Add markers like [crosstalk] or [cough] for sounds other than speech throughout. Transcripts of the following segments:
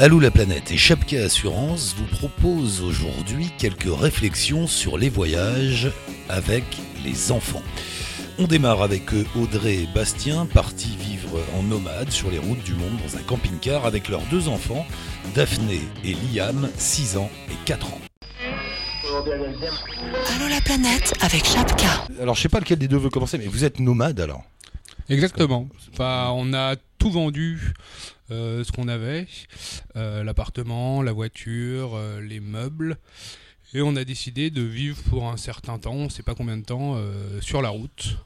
Allô la planète et Chapka Assurance vous propose aujourd'hui quelques réflexions sur les voyages avec les enfants. On démarre avec Audrey et Bastien, partis vivre en nomade sur les routes du monde dans un camping-car avec leurs deux enfants, Daphné et Liam, 6 ans et 4 ans. Allô la planète avec Chapka. Alors je sais pas lequel des deux veut commencer, mais vous êtes nomade alors Exactement. Enfin, on a tout vendu ce qu'on avait, euh, l'appartement, la voiture, euh, les meubles. Et on a décidé de vivre pour un certain temps, on ne sait pas combien de temps, euh, sur la route.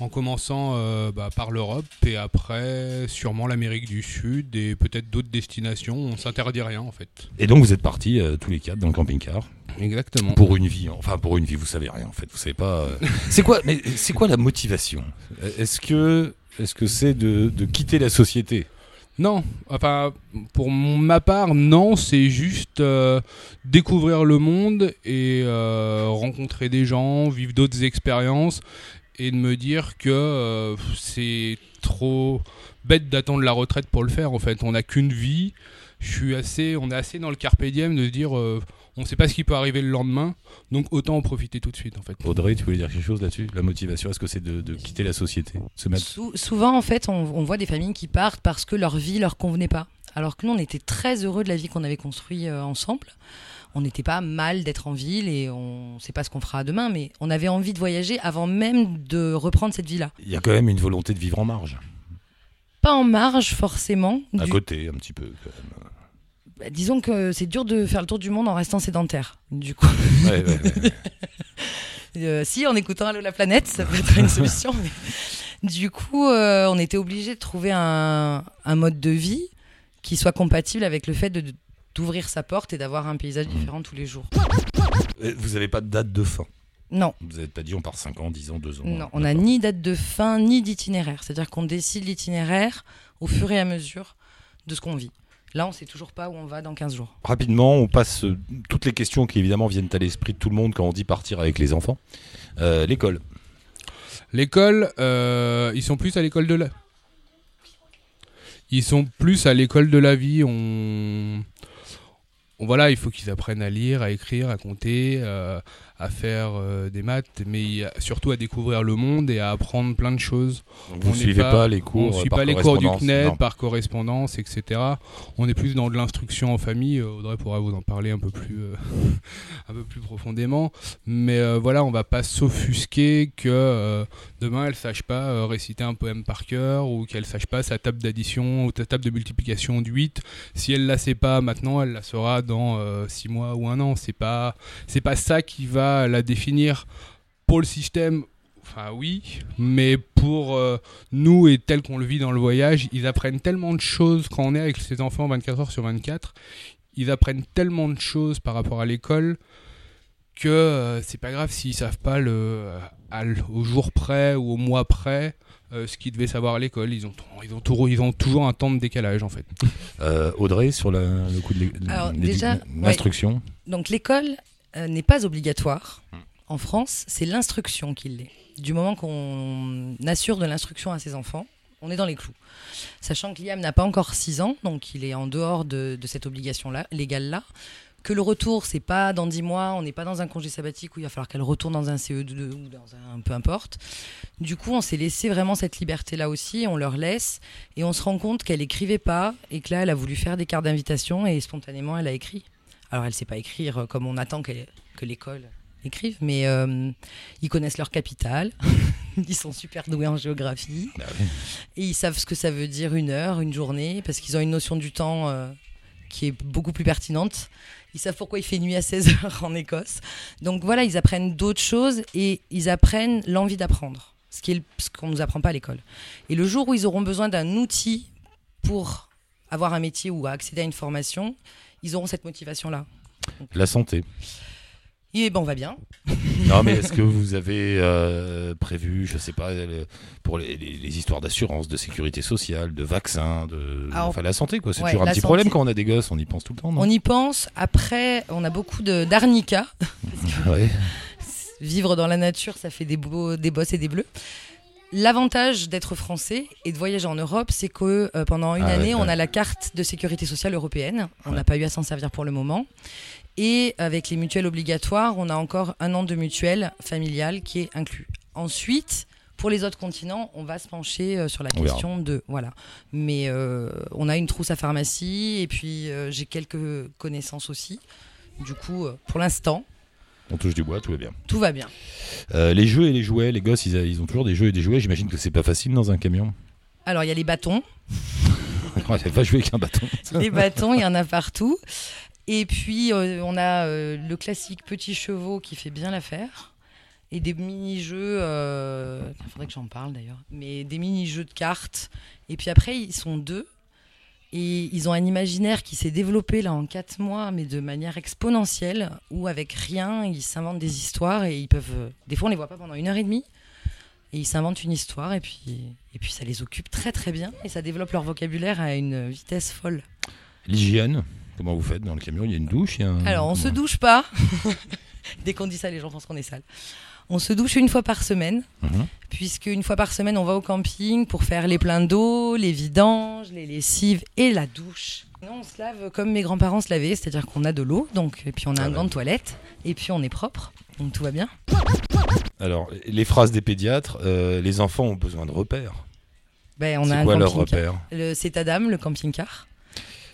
En commençant euh, bah, par l'Europe et après sûrement l'Amérique du Sud et peut-être d'autres destinations. On s'interdit rien en fait. Et donc vous êtes partis euh, tous les quatre dans le camping-car Exactement. pour une vie. Enfin pour une vie, vous savez rien en fait. Vous savez pas. euh, [laughs] c'est quoi Mais c'est quoi la motivation? Est-ce que est-ce que c'est de, de quitter la société? Non, enfin pour ma part, non, c'est juste euh, découvrir le monde et euh, rencontrer des gens, vivre d'autres expériences et de me dire que euh, c'est trop bête d'attendre la retraite pour le faire. En fait, on n'a qu'une vie. Je suis assez, on est assez dans le carpe diem de dire, on ne sait pas ce qui peut arriver le lendemain, donc autant en profiter tout de suite en fait. Audrey, tu voulais dire quelque chose là-dessus? La motivation, est-ce que c'est de, de quitter la société Se mettre Sou- souvent, en fait, on, on voit des familles qui partent parce que leur vie leur convenait pas. Alors que nous, on était très heureux de la vie qu'on avait construite euh, ensemble. On n'était pas mal d'être en ville et on ne sait pas ce qu'on fera demain, mais on avait envie de voyager avant même de reprendre cette vie-là. Il y a quand même une volonté de vivre en marge, Pas en marge forcément. à du- côté un petit peu. quand même. Bah, disons que c'est dur de faire le tour du monde en restant sédentaire. Du coup, Ouais, ouais, ouais. [laughs] Euh, si en écoutant Allô la planète, ça peut être une solution. mais Du coup, euh, on était obligé de trouver un, un mode de vie qui soit compatible avec le fait d'ouvrir sa porte et d'avoir un paysage différent tous les jours. Vous n'avez pas de date de fin? Non, Vous n'avez pas dit on part 5 ans, 10 ans, 2 ans non, on n'a ni date de fin ni d'itinéraire. C'est-à-dire qu'on décide l'itinéraire au fur et à mesure de ce qu'on vit. Là, on sait toujours pas où on va dans 15 jours. Rapidement, on passe euh, toutes les questions qui évidemment viennent à l'esprit de tout le monde quand on dit partir avec les enfants. Euh, L'école. L'école, euh, ils sont plus à l'école de la. Ils sont plus à l'école de la vie. On, on- voilà, il faut qu'ils apprennent à lire, à écrire, à compter, euh, à faire euh, des maths, mais surtout à découvrir le monde et à apprendre plein de choses. Donc, vous On ne suivez pas, les on cours suit euh, par pas les cours du CNED Non. par correspondance, etc. On est plus dans de l'instruction en famille. Audrey pourra vous en parler un peu plus, euh, un peu plus profondément. Mais euh, voilà, on va pas s'offusquer que euh, demain elle sache pas euh, réciter un poème par cœur ou qu'elle sache pas sa table d'addition ou sa table de multiplication de 8. Si elle la sait pas maintenant, elle la saura dans 6 mois ou un an. C'est pas, c'est pas ça qui va la définir. Pour le système, enfin oui, mais pour nous et tel qu'on le vit dans le voyage, ils apprennent tellement de choses quand on est avec ses enfants 24 heures sur 24. Ils apprennent tellement de choses par rapport à l'école que euh, c'est pas grave s'ils savent pas le, euh, à au jour près ou au mois près euh, ce qu'ils devaient savoir à l'école. Ils ont, ils, ont toujours, ils ont toujours un temps de décalage en fait. [laughs] Euh, Audrey, sur la- le coup de l'instruction. Donc l'école euh, n'est pas obligatoire. En France, c'est l'instruction qui l'est. Du moment qu'on assure de l'instruction à ses enfants, on est dans les clous. Sachant que Liam n'a pas encore 6 ans, donc il est en dehors de, cette obligation-là, légale-là. Que le retour, c'est pas dans 10 mois, on n'est pas dans un congé sabbatique où il va falloir qu'elle retourne dans un CE2 ou dans un peu importe. Du coup, on s'est laissé vraiment cette liberté-là aussi, on leur laisse, et on se rend compte qu'elle écrivait pas, et que là, elle a voulu faire des cartes d'invitation, et spontanément, elle a écrit. Alors, elle sait pas écrire comme on attend que l'école écrive, mais euh, ils connaissent leur capitale, [laughs] ils sont super doués en géographie, oui. et ils savent ce que ça veut dire une heure, une journée, parce qu'ils ont une notion du temps euh, qui est beaucoup plus pertinente. Ils savent pourquoi il fait nuit à 16 [laughs] heures en Écosse. Donc voilà, ils apprennent d'autres choses et ils apprennent l'envie d'apprendre, ce le- ce qu'on ne nous apprend pas à l'école. Et le jour où ils auront besoin d'un outil pour avoir un métier ou accéder à une formation, ils auront cette motivation-là. La santé. Et ben on va bien. Non, mais est-ce que vous avez euh, prévu, je sais pas, le- pour les, les- les histoires d'assurance, de sécurité sociale, de vaccins, de Alors, enfin la santé quoi. C'est ouais, toujours un petit santé. problème quand on a des gosses, on y pense tout le temps, non? On y pense. Après, on a beaucoup de- d'arnica. [laughs] Ouais. Vivre dans la nature, ça fait des, beaux, des bosses et des bleus. L'avantage d'être français et de voyager en Europe, c'est que euh, pendant une Ah ouais, année, on a la carte de sécurité sociale européenne. On Ouais. n'a pas eu à s'en servir pour le moment. Et avec les mutuelles obligatoires, on a encore un an de mutuelle familiale qui est inclus. Ensuite, pour les autres continents, on va se pencher euh, sur la On verra. question de voilà. Mais euh, on a une trousse à pharmacie et puis j'ai quelques connaissances aussi. Du coup, pour l'instant, On touche du bois, tout va bien. tout va bien. Euh, les jeux et les jouets, les gosses, ils, a- ils ont toujours des jeux et des jouets. J'imagine que c'est pas facile dans un camion. Alors il y a les bâtons, [laughs] On va jouer avec un bâton. les [laughs] bâtons, il y en a partout. Et puis, euh, on a euh, le classique petit chevaux qui fait bien l'affaire. Et des mini-jeux, il faudrait que j'en parle d'ailleurs, mais des mini-jeux de cartes. Et puis après, ils sont deux. Et ils ont un imaginaire qui s'est développé là en quatre mois, mais de manière exponentielle, où avec rien, ils s'inventent des histoires et ils peuvent. euh, Des fois, on les voit pas pendant une heure et demie. Et ils s'inventent une histoire et puis, et puis ça les occupe très très bien et ça développe leur vocabulaire à une vitesse folle. L'hygiène, comment vous faites dans le camion? Il y a une douche il y a un- Alors, on se comment? douche pas. [laughs] Dès qu'on dit ça, les gens pensent qu'on est sale. On se douche une fois par semaine, Mhm. puisque une fois par semaine, on va au camping pour faire les pleins d'eau, les vidanges, les lessives et la douche. Non, on se lave comme mes grands-parents se lavaient, c'est-à-dire qu'on a de l'eau, donc et puis on a Ah un gant de toilette, et puis on est propre, donc tout va bien. Alors, les phrases des pédiatres, euh, les enfants ont besoin de repères. Ben, on a un quoi leur repère? C'est Adam, le camping-car.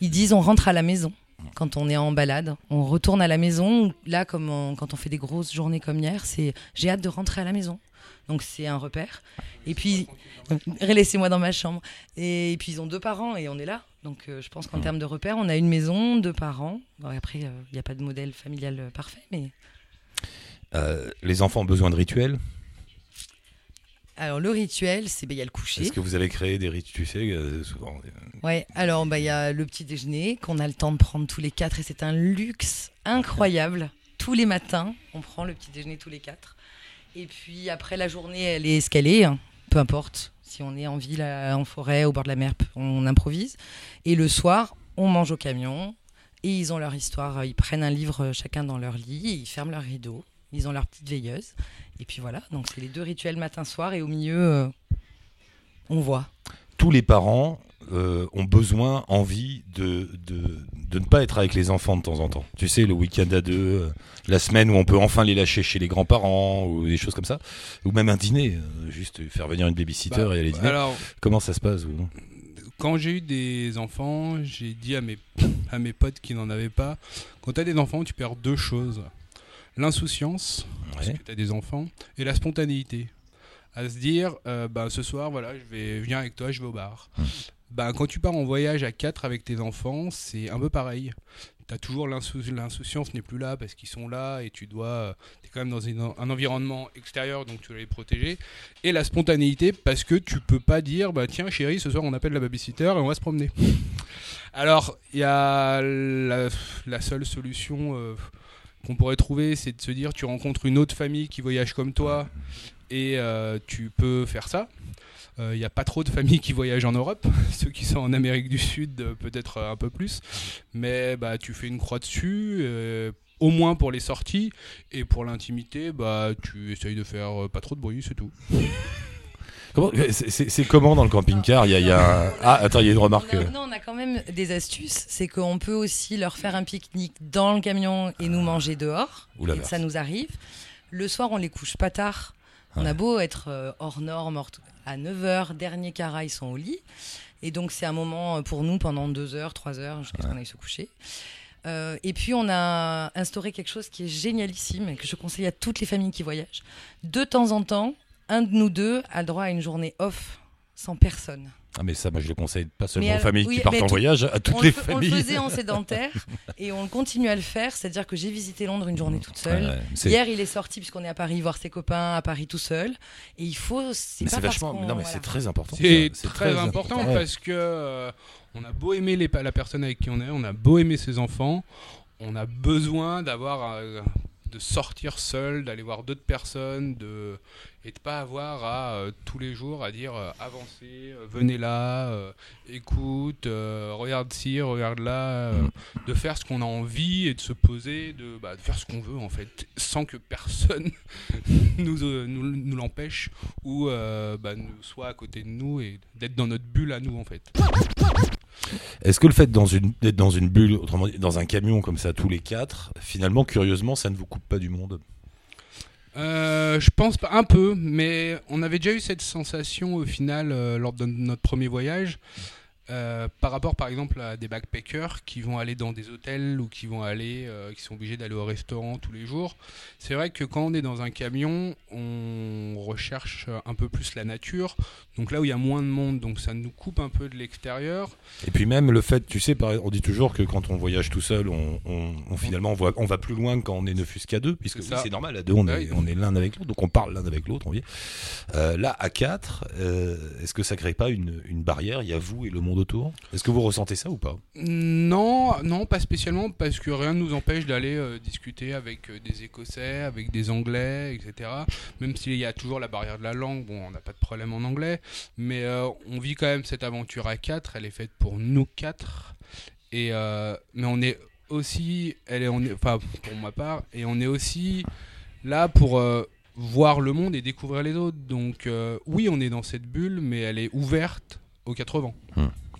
Ils disent on rentre à la maison quand on est en balade. On retourne à la maison. Là, comme quand on fait des grosses journées comme hier, c'est j'ai hâte de rentrer à la maison. Donc c'est un repère. Et puis, laissez-moi dans ma chambre. Et, puis ils ont deux parents et on est là. Donc euh, je pense qu'en termes de repères, on a une maison, deux parents. Bon, après, il n'y a pas de modèle familial euh, parfait, mais Euh, les enfants ont besoin de rituels. Alors le rituel, c'est ben, il y a le coucher. Est-ce que vous avez créé des rituels Tu sais, euh, souvent. euh, Ouais, alors bah, il y a le petit déjeuner qu'on a le temps de prendre tous les quatre et c'est un luxe incroyable. tous les matins, on prend le petit déjeuner tous les quatre. Et puis après la journée, elle est escalée, hein, peu importe. Si on est en ville, à- en forêt, au bord de la mer, on improvise. Et le soir, on mange au camion et ils ont leur histoire. Ils prennent un livre euh, chacun dans leur lit, et ils ferment leur rideau, ils ont leur petite veilleuse. Et puis voilà, donc c'est les deux rituels matin-soir et au milieu, euh, on voit. tous les parents euh, ont besoin, envie de, de, de ne pas être avec les enfants de temps en temps. Tu sais, le week-end à deux, euh, la semaine où on peut enfin les lâcher chez les grands-parents ou des choses comme ça. Ou même un dîner, juste faire venir une babysitter Bah, et aller dîner. Alors, Comment ça se passe vous quand j'ai eu des enfants, j'ai dit à mes, à mes potes qui n'en avaient pas, quand tu as des enfants, tu perds deux choses. L'insouciance, parce que tu as des enfants, et la spontanéité. À se dire, euh, ben, ce soir, voilà, je vais venir avec toi, je vais au bar. Hum. Ben, quand tu pars en voyage à quatre avec tes enfants, c'est un peu pareil. Tu as toujours l'insou- l'insouciance n'est plus là parce qu'ils sont là et tu dois. Tu es quand même dans une- un environnement extérieur donc tu dois les protéger. Et la spontanéité parce que tu peux pas dire bah tiens chérie ce soir on appelle la babysitter et on va se promener. Alors il y a la, la seule solution euh, qu'on pourrait trouver c'est de se dire tu rencontres une autre famille qui voyage comme toi et euh, tu peux faire ça. Euh, Il n'y a pas trop de familles qui voyagent en Europe. [laughs] Ceux qui sont en Amérique du Sud, euh, peut-être euh, un peu plus. Mais bah, tu fais une croix dessus, euh, au moins pour les sorties. Et pour l'intimité, bah, tu essayes de faire euh, pas trop de bruit, c'est tout. [laughs] Comment- c'est- comment dans le camping-car Il y a, il y a un- Ah, attends, il y a une remarque. Non, on a quand même des astuces. C'est qu'on peut aussi leur faire un pique-nique dans le camion et nous manger dehors. Ouh la Et ça nous arrive. Le soir, on les couche pas tard. On Ouais. a beau être euh, hors norme, hors- à 9h, dernier cara, ils sont au lit. Et donc, c'est un moment euh, pour nous pendant 2 heures, 3 heures, jusqu'à ce qu'on aille se coucher. Euh, et puis, on a instauré quelque chose qui est génialissime et que je conseille à toutes les familles qui voyagent. De temps en temps, un de nous deux a droit à une journée off sans personne. Ah, mais ça, moi, je le conseille pas seulement Mais aux familles oui, qui partent en tout- voyage, à toutes les le, fe- on familles. le faisait en sédentaire [laughs] et on continue à le faire, c'est-à-dire que j'ai visité Londres une journée toute seule. Ouais, ouais, c'est- Hier, il est sorti puisqu'on est à Paris voir ses copains à Paris tout seul. Et il faut. C'est vachement. Non, mais voilà. c'est très important. C'est très, important parce que euh, on a beau aimer les, la personne avec qui on est, on a beau aimer ses enfants, on a besoin d'avoir euh, de sortir seul, d'aller voir d'autres personnes, de et de pas avoir à euh, tous les jours à dire euh, avancez, euh, venez là, écoute, regarde ci, regarde là, de faire ce qu'on a envie et de se poser, de, bah, de faire ce qu'on veut en fait, sans que personne [laughs] nous, nous, nous l'empêche ou bah, soit à côté de nous et d'être dans notre bulle à nous en fait. Est-ce que le fait dans d'être dans une bulle, autrement dit, dans un camion comme ça, tous les quatre, finalement, curieusement, ça ne vous coupe pas du monde? Euh, je pense un peu, mais on avait déjà eu cette sensation au final euh, lors de notre premier voyage. Euh, par rapport par exemple à des backpackers qui vont aller dans des hôtels ou qui vont aller euh, qui sont obligés d'aller au restaurant tous les jours c'est vrai que quand on est dans un camion on recherche un peu plus la nature donc là où il y a moins de monde donc ça nous coupe un peu de l'extérieur Et puis même le fait, tu sais, on dit toujours que quand on voyage tout seul, on, on- on- finalement on, voit, on va plus loin que quand on est ne fût-ce qu'à deux, puisque C'est oui, normal, à deux on Ah est, on est l'un avec l'autre, donc on parle l'un avec l'autre. on vit. Euh, là, à quatre, est-ce que ça crée pas une, une barrière? Il y a vous et le monde autour. Est-ce que vous ressentez ça ou pas? Non, non, pas spécialement, parce que rien ne nous empêche d'aller euh, discuter avec euh, des Écossais, avec des Anglais, etc. Même s'il y a toujours la barrière de la langue, bon, on n'a pas de problème en anglais, mais euh, on vit quand même cette aventure à quatre, elle est faite pour nous quatre, et euh, mais on est aussi, elle est, on est, enfin pour ma part, et on est aussi là pour euh, voir le monde et découvrir les autres. Donc euh, oui, on est dans cette bulle, mais elle est ouverte aux quatre vents.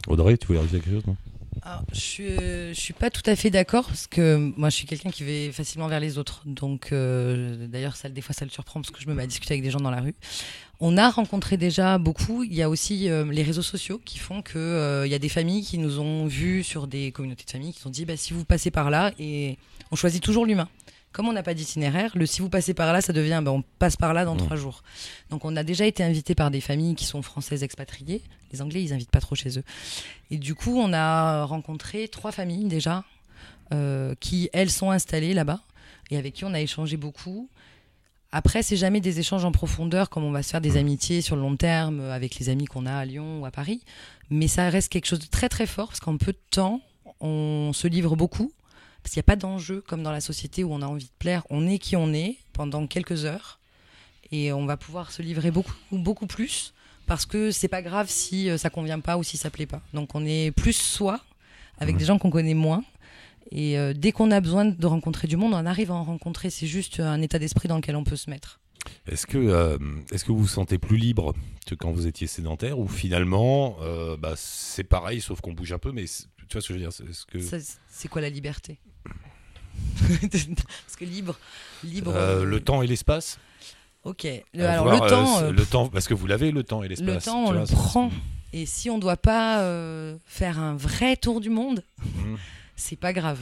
Audrey, tu voulais rajouter quelque chose non? Alors, je suis, euh, suis pas tout à fait d'accord parce que moi je suis quelqu'un qui va facilement vers les autres. Donc euh, d'ailleurs ça des fois ça le surprend parce que je me mets à discuter avec des gens dans la rue. On a rencontré déjà beaucoup. Il y a aussi euh, les réseaux sociaux qui font que euh, il y a des familles qui nous ont vus sur des communautés de familles qui nous ont dit bah, si vous passez par là et on choisit toujours l'humain. Comme on n'a pas d'itinéraire, le si vous passez par là, ça devient bah, on passe par là dans Mmh. trois jours. Donc on a déjà été invité par des familles qui sont françaises expatriées. Les Anglais ils invitent pas trop chez eux. Et du coup, on a rencontré trois familles déjà, euh, qui, elles, sont installées là-bas, et avec qui on a échangé beaucoup. Après, c'est jamais des échanges en profondeur, comme on va se faire des amitiés sur le long terme euh, avec les amis qu'on a à Lyon ou à Paris. Mais ça reste quelque chose de très très fort, parce qu'en peu de temps, on se livre beaucoup, parce qu'il n'y a pas d'enjeu comme dans la société où on a envie de plaire. On est qui on est pendant quelques heures, et on va pouvoir se livrer beaucoup, beaucoup plus parce que c'est pas grave si euh, ça convient pas ou si ça plaît pas. Donc on est plus soi avec Mhm. des gens qu'on connaît moins. Et euh, dès qu'on a besoin de rencontrer du monde, on arrive à en rencontrer. C'est juste un état d'esprit dans lequel on peut se mettre. Est-ce que, euh, est-ce que vous vous sentez plus libre que quand vous étiez sédentaire ou finalement euh, bah, c'est pareil sauf qu'on bouge un peu mais tu vois ce que je veux dire c'est- que quoi la liberté? [laughs] Parce que libre, libre. le temps et l'espace? Ok. Le- alors Avoir, le temps, euh, euh, le temps parce que vous l'avez le temps et l'espace le temps, on vois, le prend. Et si on doit pas euh, faire un vrai tour du monde, Mhm. [laughs] c'est pas grave.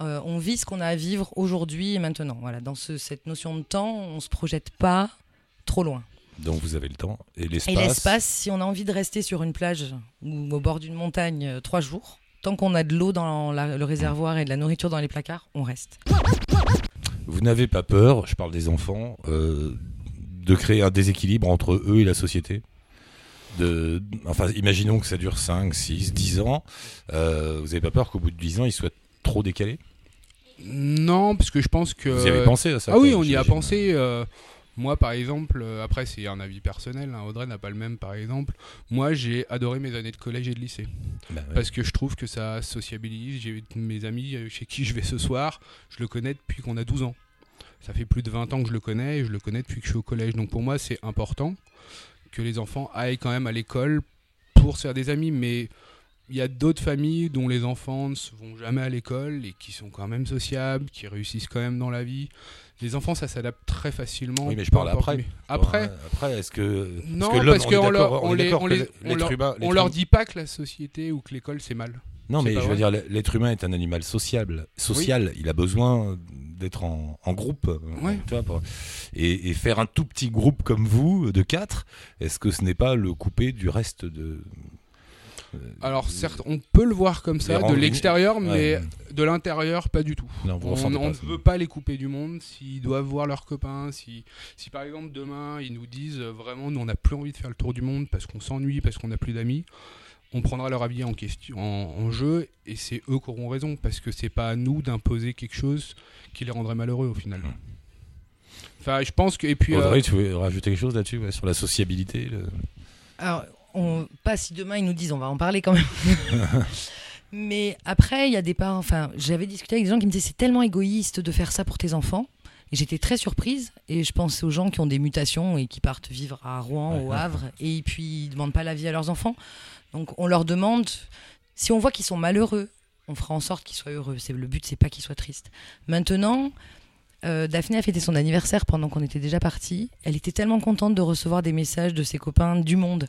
Euh, on vit ce qu'on a à vivre aujourd'hui et maintenant. Voilà, dans ce- cette notion de temps, on se projette pas trop loin. donc vous avez le temps et l'espace Et l'espace, si on a envie de rester sur une plage ou au bord d'une montagne trois jours, tant qu'on a de l'eau dans la- le réservoir et de la nourriture dans les placards, on reste. Vous n'avez pas peur, je parle des enfants, euh, de créer un déséquilibre entre eux et la société de, Enfin, imaginons que ça dure 5, 6, 10 ans. euh, vous n'avez pas peur qu'au bout de 10 ans, ils soient trop décalés? Non, parce que je pense que. Vous y avez pensé à ça Ah oui, on y a pensé. euh, moi, par exemple, euh, après, c'est un avis personnel. hein, Audrey n'a pas le même, par exemple. Moi, j'ai adoré mes années de collège et de lycée. Bah ouais. Parce que je trouve que ça sociabilise. J'ai mes amis euh, chez qui je vais ce soir, je le connais depuis qu'on a 12 ans. Ça fait plus de 20 ans que je le connais et je le connais depuis que je suis au collège. Donc pour moi, c'est important que les enfants aillent quand même à l'école pour se faire des amis. Mais il y a d'autres familles dont les enfants ne vont jamais à l'école et qui sont quand même sociables, qui réussissent quand même dans la vie. Les enfants, ça s'adapte très facilement. Oui, mais je parle après. Après, après, est-ce que Non, parce que qu'on leur- on les- les- leur- humain- on l'être leur dit pas que la société ou que l'école c'est mal. Non, mais je veux dire, l'être humain est un animal sociable. Social, il a besoin d'être en, en groupe. Ouais. tu vois, pour- et, et faire un tout petit groupe comme vous, de quatre, est-ce que ce n'est pas le couper du reste de. Euh, Alors certes, on peut le voir comme ça de l'extérieur, mais Ouais. de l'intérieur pas du tout. Non, vous On, ne veut pas les couper du monde s'ils doivent voir leurs copains. Si, si par exemple demain ils nous disent euh, vraiment nous on n'a plus envie de faire le tour du monde parce qu'on s'ennuie, parce qu'on n'a plus d'amis, on prendra leur avis en, question, en, en jeu et c'est eux qui auront raison parce que c'est pas à nous d'imposer quelque chose qui les rendrait malheureux au final. Mhm. Enfin, je pense que. Et puis. Audrey, euh, tu veux rajouter quelque chose là-dessus ouais, sur la sociabilité le- Alors, on, pas si demain ils nous disent, on va en parler quand même. [laughs] Mais après, il y a des parents. Enfin, j'avais discuté avec des gens qui me disaient c'est tellement égoïste de faire ça pour tes enfants. Et j'étais très surprise. Et je pense aux gens qui ont des mutations et qui partent vivre à Rouen, au Havre, et puis ils demandent pas la vie à leurs enfants. Donc on leur demande. Si on voit qu'ils sont malheureux, on fera en sorte qu'ils soient heureux. C'est le but, c'est pas qu'ils soient tristes. Maintenant. euh, Daphné a fêté son anniversaire pendant qu'on était déjà partis. Elle était tellement contente de recevoir des messages de ses copains du monde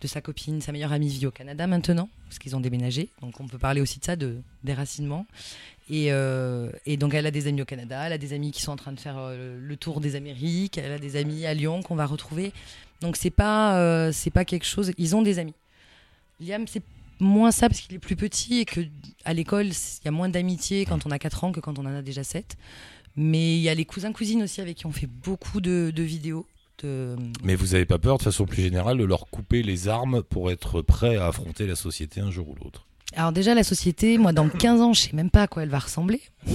de sa copine, sa meilleure amie vit au Canada maintenant, parce qu'ils ont déménagé. Donc on peut parler aussi de ça, de déracinement. Et, euh, donc elle a des amis au Canada, elle a des amis qui sont en train de faire euh, le tour des Amériques, elle a des amis à Lyon qu'on va retrouver. Donc c'est pas, euh, c'est pas quelque chose. Ils ont des amis. Liam, c'est moins ça parce qu'il est plus petit et que à l'école, il y a moins d'amitié quand on a 4 ans que quand on en a déjà 7. Mais il y a les cousins-cousines aussi avec qui on fait beaucoup de vidéos. De, Mais vous avez pas peur, de façon plus générale, de leur couper les armes pour être prêt à affronter la société un jour ou l'autre? Alors déjà, la société, moi, dans 15 ans, je sais même pas à quoi elle va ressembler. [laughs]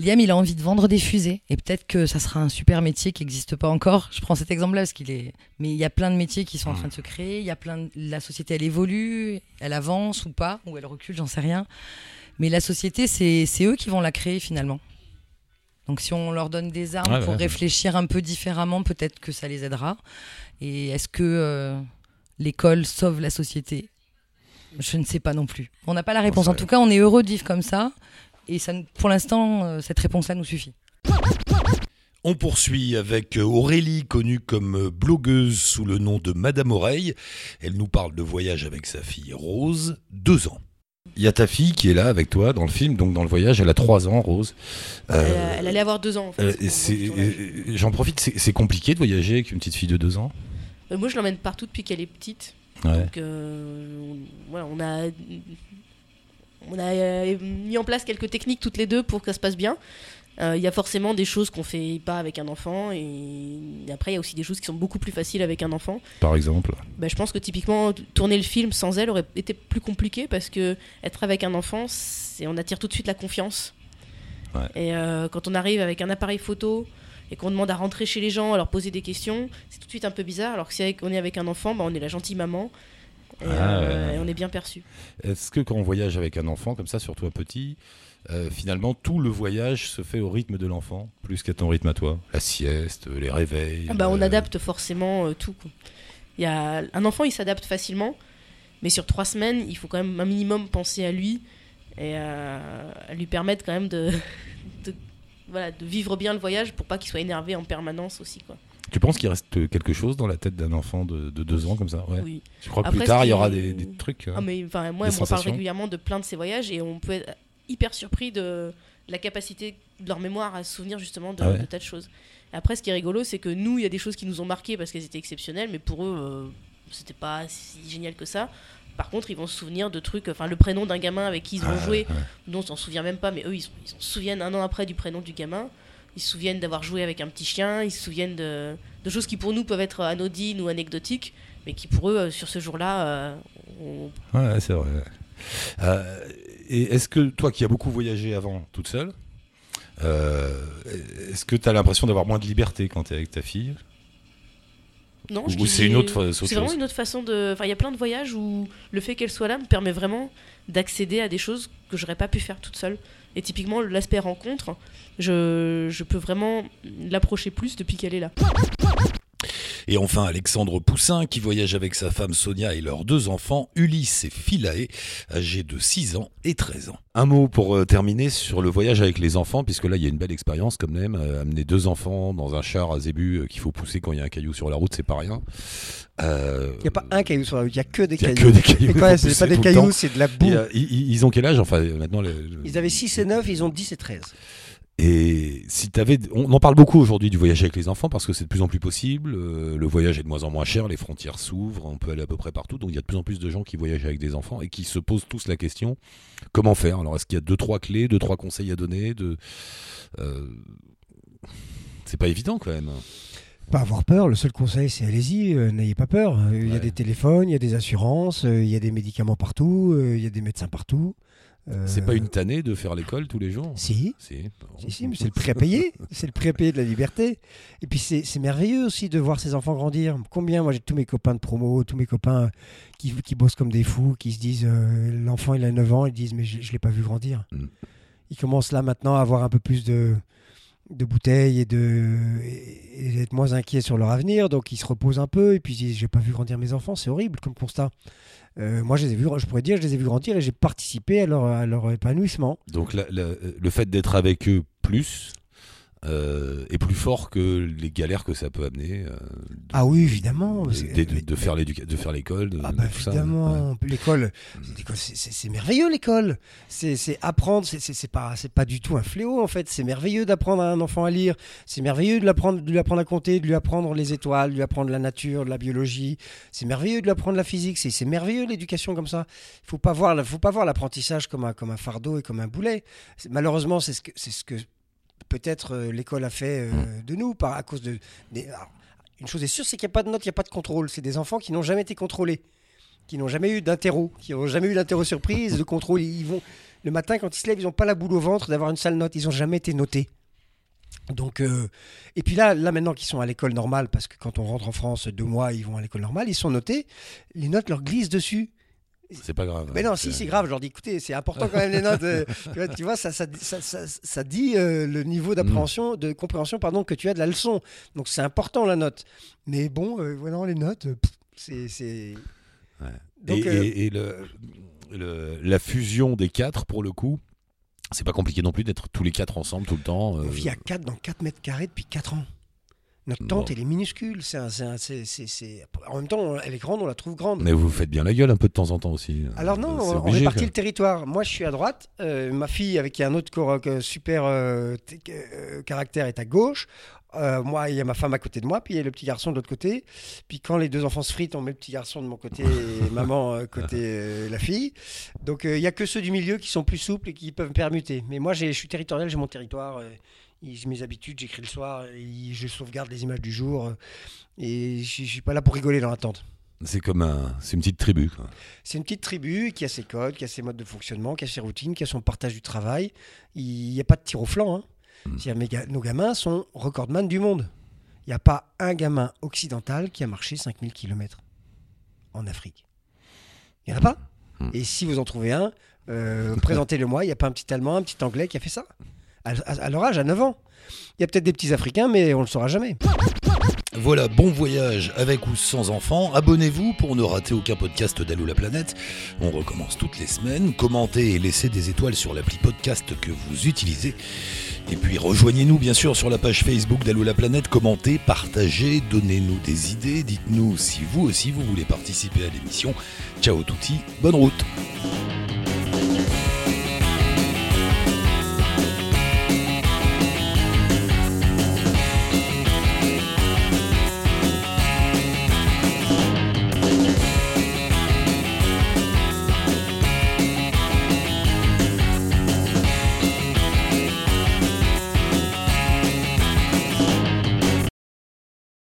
Liam, il a envie de vendre des fusées. Et peut-être que ça sera un super métier qui n'existe pas encore. Je prends cet exemple-là parce qu'il est... Mais il y a plein de métiers qui sont en train de se créer. Il y a plein de... La société, elle évolue. Elle avance ou pas. Ou elle recule, j'en sais rien. Mais la société, c'est eux qui vont la créer finalement. Donc si on leur donne des armes Ouais, pour ouais. réfléchir un peu différemment, peut-être que ça les aidera. Et est-ce que euh, l'école sauve la société? Je ne sais pas non plus. On n'a pas la réponse. En tout cas, on est heureux de vivre comme ça. Et ça, pour l'instant, euh, cette réponse-là nous suffit. On poursuit avec Aurélie, connue comme blogueuse sous le nom de Madame Oreille. Elle nous parle de voyage avec sa fille Rose, deux ans. Il y a ta fille qui est là avec toi dans le film, donc dans le voyage, elle a trois ans, Rose. Euh, Elle, elle allait avoir deux ans en fait. euh, euh, J'en profite, c'est compliqué de voyager avec une petite fille de deux ans? Euh, moi je l'emmène partout depuis qu'elle est petite. Ouais. Donc euh, on, voilà, on a, on a euh, mis en place quelques techniques toutes les deux pour que ça se passe bien. Euh, Il y a forcément des choses qu'on fait pas avec un enfant et après il y a aussi des choses qui sont beaucoup plus faciles avec un enfant. Par exemple. Bah, je pense que typiquement tourner le film sans elle aurait été plus compliqué parce que être avec un enfant, c'est on attire tout de suite la confiance. Ouais. Et euh, quand on arrive avec un appareil photo et qu'on demande à rentrer chez les gens, à leur poser des questions, c'est tout de suite un peu bizarre. Alors que si on est avec un enfant, bah, on est la gentille maman et, Ah, euh, ouais. et on est bien perçu. Est-ce que quand on voyage avec un enfant comme ça, surtout un petit, euh, finalement tout le voyage se fait au rythme de l'enfant, plus qu'à ton rythme à toi La sieste, les réveils. Ah bah, on euh, adapte forcément euh, tout. Il y a... Un enfant, il s'adapte facilement, mais sur trois semaines, il faut quand même un minimum penser à lui et euh, à lui permettre quand même de, [laughs] de, voilà, de vivre bien le voyage pour pas qu'il soit énervé en permanence aussi. Quoi. Tu penses qu'il reste quelque chose dans la tête d'un enfant de, de deux ans comme ça? Ouais. Oui. Tu crois que Après, plus tard il y aura des, des trucs hein Ah, mais, moi, Des on parle régulièrement de plein de ces voyages et on peut être hyper surpris de la capacité de leur mémoire à se souvenir justement de, Ah ouais. de tas de choses. Après, ce qui est rigolo, c'est que nous, il y a des choses qui nous ont marqué parce qu'elles étaient exceptionnelles, mais pour eux, euh, c'était pas si génial que ça. Par contre, ils vont se souvenir de trucs, enfin le prénom d'un gamin avec qui ils ont Ah, joué, ouais. nous on s'en souvient même pas, mais eux ils, se- ils se souviennent un an après du prénom du gamin. Ils se souviennent d'avoir joué avec un petit chien, ils se souviennent de, de choses qui pour nous peuvent être anodines ou anecdotiques, mais qui pour eux, euh, sur ce jour-là, euh, Ouais, c'est vrai. Euh, et est-ce que toi qui as beaucoup voyagé avant toute seule, euh, est-ce que tu as l'impression d'avoir moins de liberté quand tu es avec ta fille Non, Ou c'est une autre C'est vraiment une autre façon de. Enfin, il y a plein de voyages où le fait qu'elle soit là me permet vraiment d'accéder à des choses que j'aurais pas pu faire toute seule. Et typiquement, l'aspect rencontre, je, je peux vraiment l'approcher plus depuis qu'elle est là. Et enfin, Alexandre Poussin, qui voyage avec sa femme Sonia et leurs deux enfants, Ulysse et Philae, âgés de 6 ans et 13 ans. Un mot pour euh, terminer sur le voyage avec les enfants, puisque là, il y a une belle expérience quand même. euh, amener deux enfants dans un char à zébu euh, qu'il faut pousser quand il y a un caillou sur la route, c'est pas rien. Euh, Il n'y a pas un caillou sur la route, il n'y a que des il y a cailloux. que des cailloux. [laughs] Quoi, c'est pas des cailloux, c'est de la boue. Et, euh, ils, ils ont quel âge Enfin, maintenant, Ils avaient 6 et 9, ils ont 10 et 13. Et si t'avais, on en parle beaucoup aujourd'hui du voyage avec les enfants parce que c'est de plus en plus possible. euh, le voyage est de moins en moins cher, les frontières s'ouvrent, on peut aller à peu près partout. Donc il y a de plus en plus de gens qui voyagent avec des enfants et qui se posent tous la question comment faire? Alors est-ce qu'il y a deux trois clés, deux trois conseils à donner de, euh, c'est pas évident quand même. Pas avoir peur, le seul conseil c'est allez-y, euh, n'ayez pas peur. Il y a des téléphones, il y a des assurances, il y a des médicaments partout, il y a des médecins partout. C'est pas une tannée de faire l'école tous les jours Si, Si. si, si, mais c'est le prix à payer. [laughs] c'est le prix à payer de la liberté. Et puis c'est merveilleux aussi de voir ces enfants grandir. Combien, moi j'ai tous mes copains de promo, tous mes copains qui, qui bossent comme des fous, qui se disent euh, l'enfant il a 9 ans, ils disent mais je, je l'ai pas vu grandir. Mm. Ils commencent là maintenant à avoir un peu plus de, de bouteilles et de d'être moins inquiets sur leur avenir. Donc ils se reposent un peu et puis j'ai pas vu grandir mes enfants. C'est horrible comme constat. Euh, moi je les ai vus, je pourrais dire je les ai vus grandir et j'ai participé à leur, à leur épanouissement. Donc le fait d'être avec eux plus euh, est plus fort que les galères que ça peut amener. euh, de, Ah oui évidemment. de, faire l'éduca- de faire l'école. Ah bah ça, évidemment, ouais. l'école, c'est- merveilleux l'école. C'est c'est apprendre, c'est- pas c'est pas du tout un fléau en fait. C'est merveilleux d'apprendre à un enfant à lire. C'est merveilleux de l'apprendre, de lui apprendre à compter, de lui apprendre les étoiles, de lui apprendre la nature, de la biologie. C'est merveilleux de lui apprendre la physique. C'est c'est merveilleux l'éducation comme ça. Il faut pas voir, faut pas voir l'apprentissage comme un comme un fardeau et comme un boulet. C'est- Malheureusement, c'est ce que c'est ce que peut-être euh, l'école a fait euh, de nous par à cause de des- alors, une chose est sûre, c'est qu'il n'y a pas de notes, il n'y a pas de contrôle. C'est des enfants qui n'ont jamais été contrôlés qui n'ont jamais eu d'interro, qui n'ont jamais eu d'interro surprise, de contrôle. Ils vont le matin quand ils se lèvent, ils n'ont pas la boule au ventre d'avoir une sale note. Ils n'ont jamais été notés. Donc, euh, et puis là, là maintenant qu'ils sont à l'école normale, parce que quand on rentre en France deux mois, ils vont à l'école normale, ils sont notés. Les notes leur glissent dessus. C'est pas grave. Mais non, hein, si, c'est grave. Je leur dis, écoutez, c'est important quand même les notes. euh, [laughs] tu vois, ça, ça, ça, ça- dit euh, le niveau d'appréhension, de compréhension, pardon, que tu as de la leçon. Donc c'est important la note. Mais bon, euh, voilà, les notes, c'est. Ouais. Donc, et euh, et- et le, le- la fusion des quatre, pour le coup, c'est pas compliqué non plus d'être tous les quatre ensemble tout le temps. On vit à 4 dans 4 mètres carrés depuis 4 ans. Notre Bon. tente, elle est minuscule. C'est En même temps, elle est grande, on la trouve grande. Mais vous faites bien la gueule un peu de temps en temps aussi. Alors non, on, on obligé, répartit quoi. le territoire. Moi, je suis à droite. euh, ma fille, avec un autre euh, super euh, caractère, est à gauche. Euh, moi, il y a ma femme à côté de moi, puis il y a le petit garçon de l'autre côté. Puis quand les deux enfants se fritent, on met le petit garçon de mon côté et [laughs] maman euh, côté euh, la fille. Donc il y a que ceux du milieu qui sont plus souples et qui peuvent permuter. Mais moi, je suis territorial, j'ai mon territoire. Mes habitudes, j'écris le soir, et je sauvegarde les images du jour. euh, et je suis pas là pour rigoler dans la tente. C'est comme un, c'est une petite tribu. C'est une petite tribu qui a ses codes, qui a ses modes de fonctionnement, qui a ses routines, qui a son partage du travail. Il n'y a pas de tir au flanc. hein. Mm. C'est-à-dire, ga- nos gamins sont recordman du monde. Il n'y a pas un gamin occidental qui a marché 5000 km en Afrique. Il n'y en a pas. Mm. Et si vous en trouvez un, euh, présentez-le moi. Il n'y a pas un petit Allemand, un petit Anglais qui a fait ça à, à- à leur âge, à 9 ans. Il y a peut-être des petits Africains, mais on ne le saura jamais. Voilà, bon voyage avec ou sans enfants. Abonnez-vous pour ne rater aucun podcast d'Allo la planète. On recommence toutes les semaines. Commentez et laissez des étoiles sur l'appli podcast que vous utilisez. Et puis rejoignez-nous bien sûr sur la page Facebook d'Allo la planète. Commentez, partagez, donnez-nous des idées. Dites-nous si vous aussi vous voulez participer à l'émission. Ciao touti, bonne route.